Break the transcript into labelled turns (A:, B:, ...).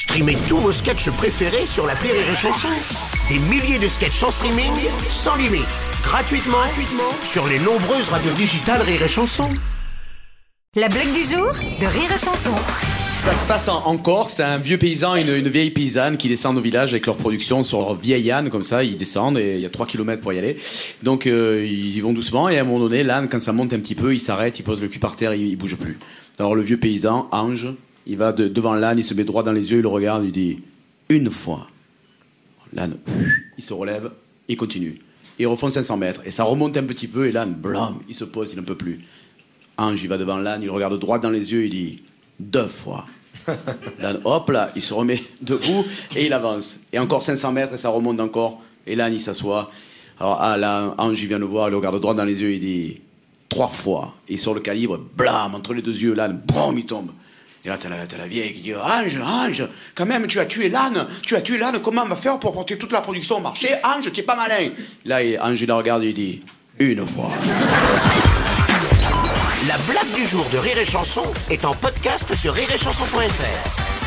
A: Streamez tous vos sketchs préférés sur la Rire et Chanson. Des milliers de sketchs en streaming, sans limite, gratuitement, gratuitement sur les nombreuses radios digitales Rire et Chanson.
B: La blague du jour de Rire et Chanson.
C: Ça se passe en, en Corse, c'est un vieux paysan et une, une vieille paysanne qui descendent au village avec leur production sur leur vieille âne, comme ça, ils descendent et il y a 3 km pour y aller. Donc euh, ils y vont doucement et à un moment donné, l'âne, quand ça monte un petit peu, il s'arrête, il pose le cul par terre, il, il bouge plus. Alors le vieux paysan, Ange, il va de- devant l'âne, il se met droit dans les yeux, il le regarde, il dit Une fois. L'âne, il se relève, il continue. Et il refont 500 mètres et ça remonte un petit peu et l'âne, blam, il se pose, il n'en peut plus. Ange, il va devant l'âne, il le regarde droit dans les yeux, il dit Deux fois. L'âne, hop là, il se remet debout et il avance. Et encore 500 mètres et ça remonte encore. Et l'âne, il s'assoit. Alors ah, là, Ange, il vient le voir, il le regarde droit dans les yeux, il dit Trois fois. Et sur le calibre, blam, entre les deux yeux, l'âne, bam, il tombe. Et là, t'as la, vieille qui dit Ange, Ange, quand même, tu as tué l'âne. Tu as tué l'âne, comment on va faire pour porter toute la production au marché? Ange, tu es pas malin. Là, Ange, il regarde et il dit Une fois.
A: La blague du jour de Rire et Chanson est en podcast sur rireetchanson.fr.